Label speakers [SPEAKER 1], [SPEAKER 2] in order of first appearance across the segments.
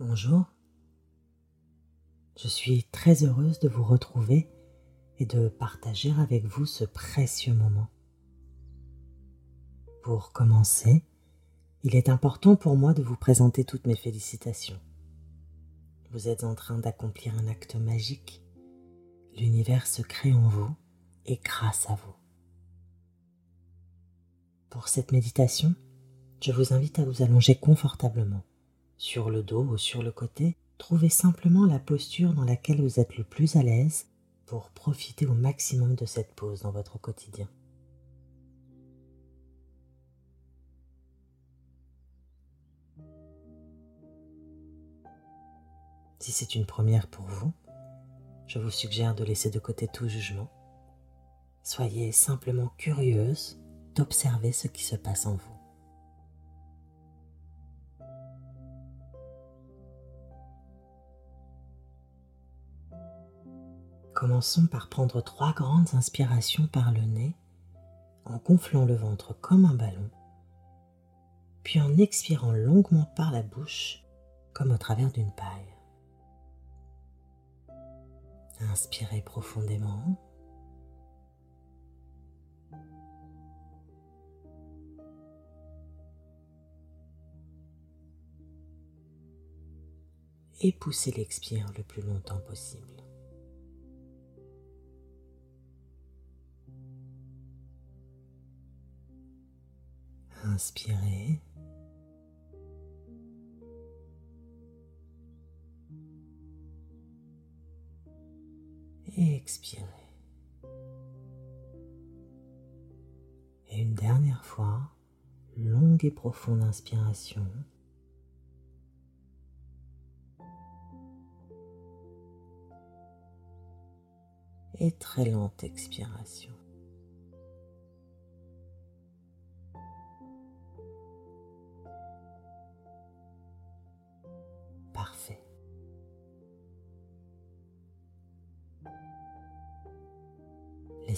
[SPEAKER 1] Bonjour. Je suis très heureuse de vous retrouver et de partager avec vous ce précieux moment. Pour commencer, il est important pour moi de vous présenter toutes mes félicitations. Vous êtes en train d'accomplir un acte magique. L'univers se crée en vous et grâce à vous. Pour cette méditation, je vous invite à vous allonger confortablement, sur le dos ou sur le côté. Trouvez simplement la posture dans laquelle vous êtes le plus à l'aise pour profiter au maximum de cette pause dans votre quotidien. Si c'est une première pour vous, je vous suggère de laisser de côté tout jugement. Soyez simplement curieuse d'observer ce qui se passe en vous. Commençons par prendre trois grandes inspirations par le nez en gonflant le ventre comme un ballon, puis en expirant longuement par la bouche comme au travers d'une paille. Inspirez profondément. Et poussez l'expire le plus longtemps possible. Inspirez. Et expirez. Et une dernière fois, longue et profonde inspiration. Et très lente expiration.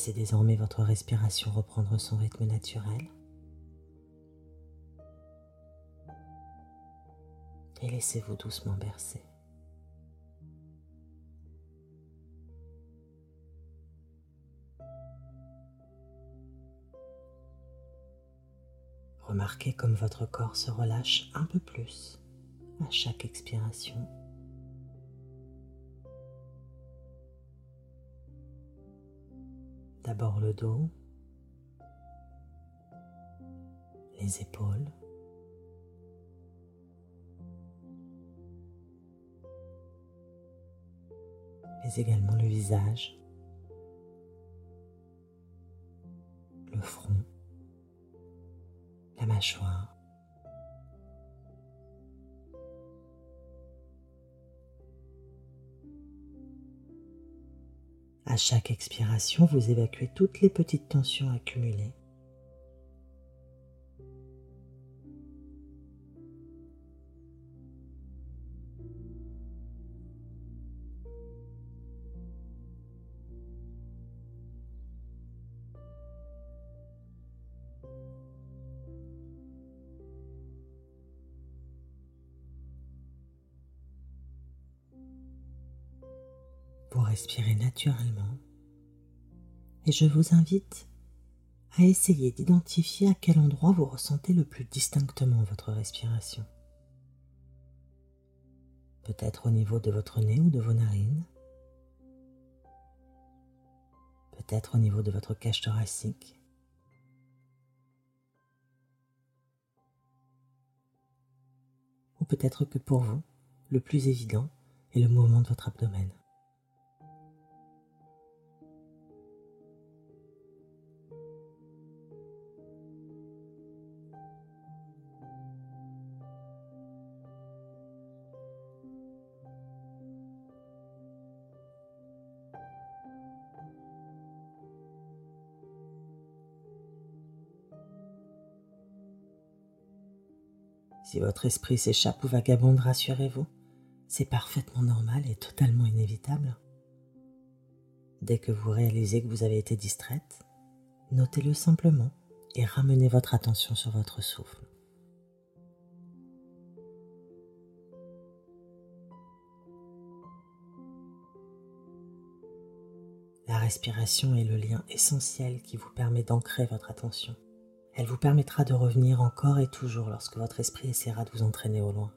[SPEAKER 1] Laissez désormais votre respiration reprendre son rythme naturel. Et laissez-vous doucement bercer. Remarquez comme votre corps se relâche un peu plus à chaque expiration. D'abord le dos, les épaules, mais également le visage, le front, la mâchoire, À chaque expiration, vous évacuez toutes les petites tensions accumulées. Respirez naturellement et je vous invite à essayer d'identifier à quel endroit vous ressentez le plus distinctement votre respiration. Peut-être au niveau de votre nez ou de vos narines. Peut-être au niveau de votre cage thoracique. Ou peut-être que pour vous, le plus évident est le mouvement de votre abdomen. Si votre esprit s'échappe ou vagabonde, rassurez-vous, c'est parfaitement normal et totalement inévitable. Dès que vous réalisez que vous avez été distraite, notez-le simplement et ramenez votre attention sur votre souffle. La respiration est le lien essentiel qui vous permet d'ancrer votre attention elle vous permettra de revenir encore et toujours lorsque votre esprit essaiera de vous entraîner au loin.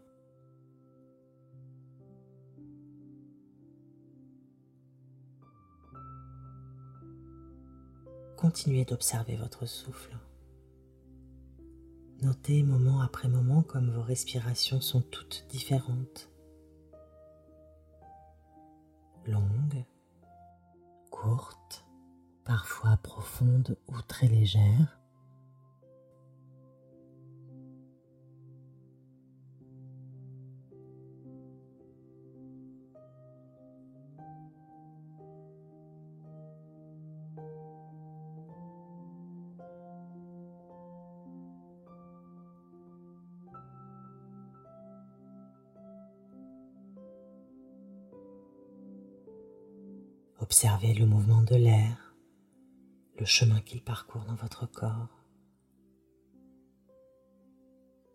[SPEAKER 1] Continuez d'observer votre souffle. Notez moment après moment comme vos respirations sont toutes différentes. Longues, courtes, parfois profondes ou très légères. Observez le mouvement de l'air, le chemin qu'il parcourt dans votre corps.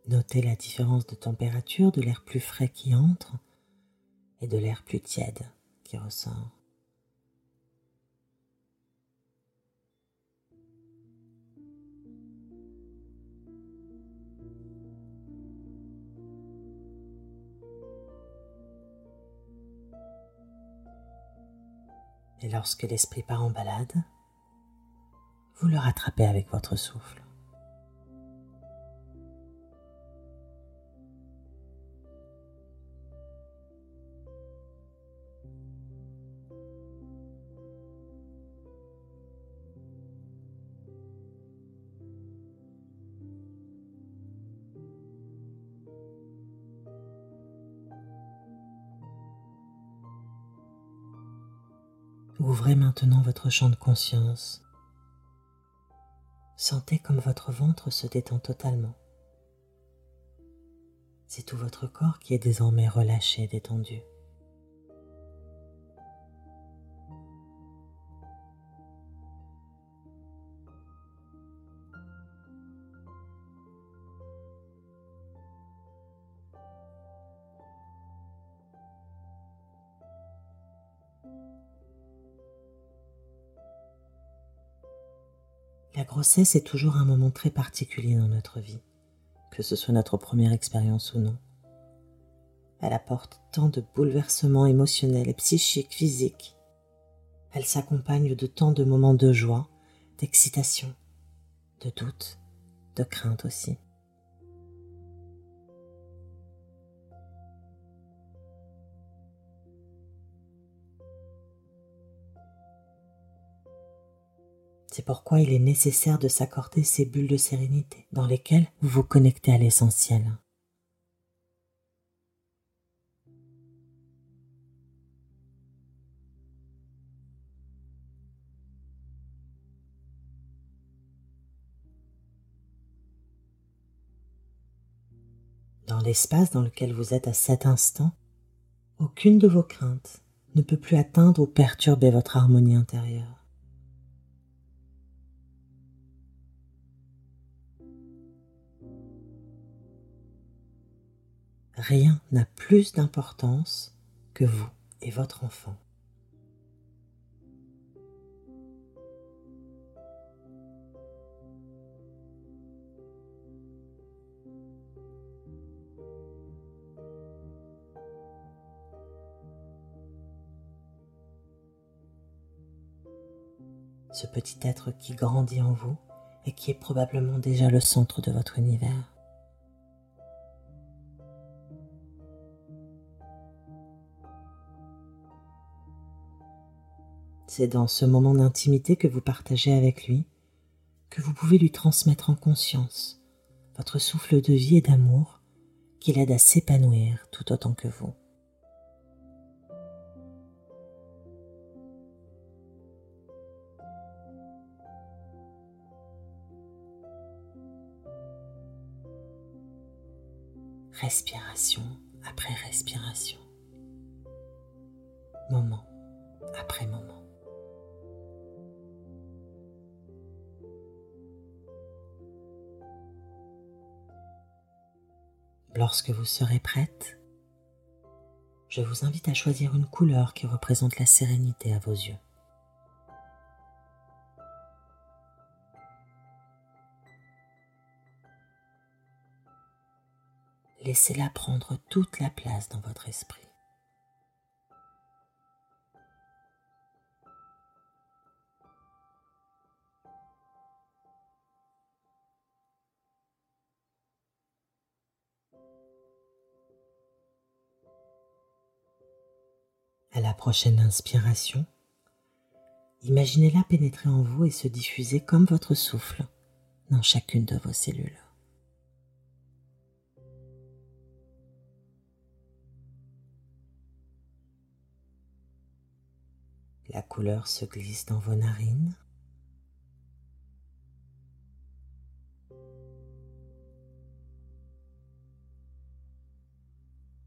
[SPEAKER 1] Notez la différence de température de l'air plus frais qui entre et de l'air plus tiède qui ressort. Et lorsque l'esprit part en balade, vous le rattrapez avec votre souffle. Maintenant votre champ de conscience. Sentez comme votre ventre se détend totalement. C'est tout votre corps qui est désormais relâché et détendu. Grossesse est toujours un moment très particulier dans notre vie, que ce soit notre première expérience ou non. Elle apporte tant de bouleversements émotionnels et psychiques, physiques. Elle s'accompagne de tant de moments de joie, d'excitation, de doute, de crainte aussi. C'est pourquoi il est nécessaire de s'accorder ces bulles de sérénité dans lesquelles vous vous connectez à l'essentiel. Dans l'espace dans lequel vous êtes à cet instant, aucune de vos craintes ne peut plus atteindre ou perturber votre harmonie intérieure. Rien n'a plus d'importance que vous et votre enfant. Ce petit être qui grandit en vous et qui est probablement déjà le centre de votre univers. C'est dans ce moment d'intimité que vous partagez avec lui que vous pouvez lui transmettre en conscience votre souffle de vie et d'amour qui l'aide à s'épanouir tout autant que vous. Respiration après respiration, moment après moment. Lorsque vous serez prête, je vous invite à choisir une couleur qui représente la sérénité à vos yeux. Laissez-la prendre toute la place dans votre esprit. La prochaine inspiration, imaginez-la pénétrer en vous et se diffuser comme votre souffle dans chacune de vos cellules. La couleur se glisse dans vos narines.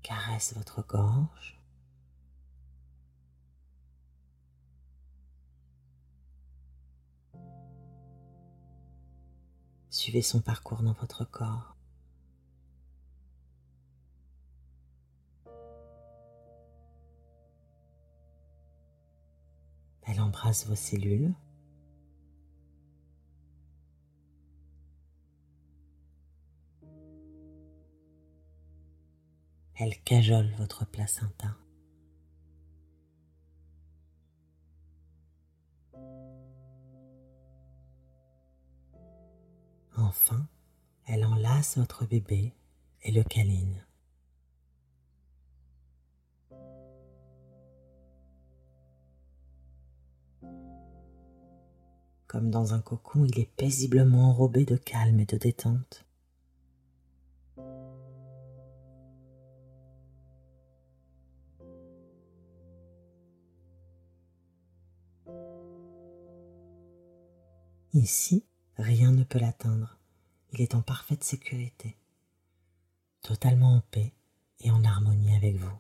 [SPEAKER 1] Caresse votre gorge. Suivez son parcours dans votre corps. Elle embrasse vos cellules. Elle cajole votre placenta. Enfin, elle enlace votre bébé et le câline. Comme dans un cocon, il est paisiblement enrobé de calme et de détente. Ici, rien ne peut l'atteindre. Il est en parfaite sécurité, totalement en paix et en harmonie avec vous.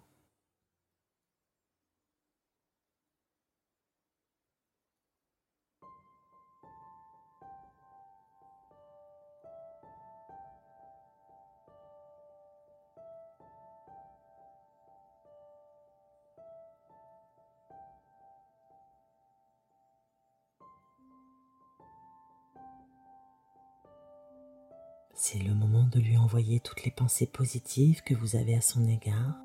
[SPEAKER 1] C'est le moment de lui envoyer toutes les pensées positives que vous avez à son égard.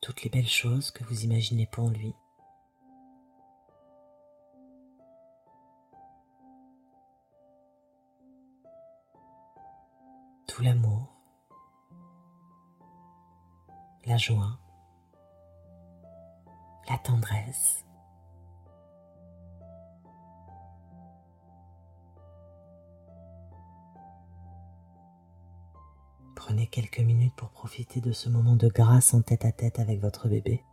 [SPEAKER 1] Toutes les belles choses que vous imaginez pour lui. Tout l'amour, la joie, la tendresse. Prenez quelques minutes pour profiter de ce moment de grâce en tête à tête avec votre bébé.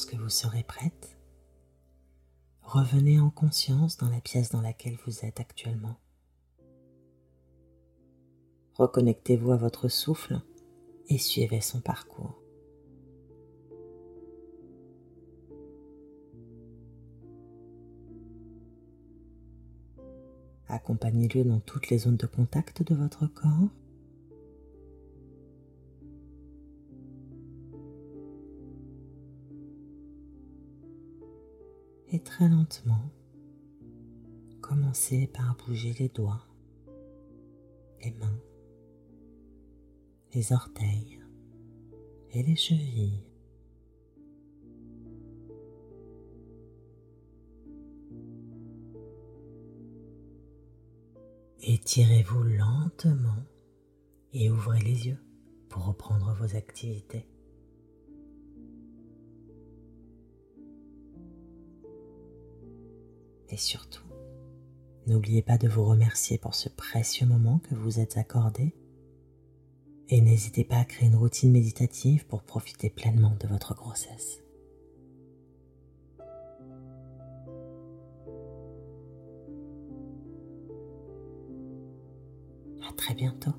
[SPEAKER 1] Lorsque vous serez prête, revenez en conscience dans la pièce dans laquelle vous êtes actuellement. Reconnectez-vous à votre souffle et suivez son parcours. Accompagnez-le dans toutes les zones de contact de votre corps très lentement, commencez par bouger les doigts, les mains, les orteils et les chevilles. Étirez-vous lentement et ouvrez les yeux pour reprendre vos activités. et surtout, n'oubliez pas de vous remercier pour ce précieux moment que vous êtes accordé et n'hésitez pas à créer une routine méditative pour profiter pleinement de votre grossesse. À très bientôt.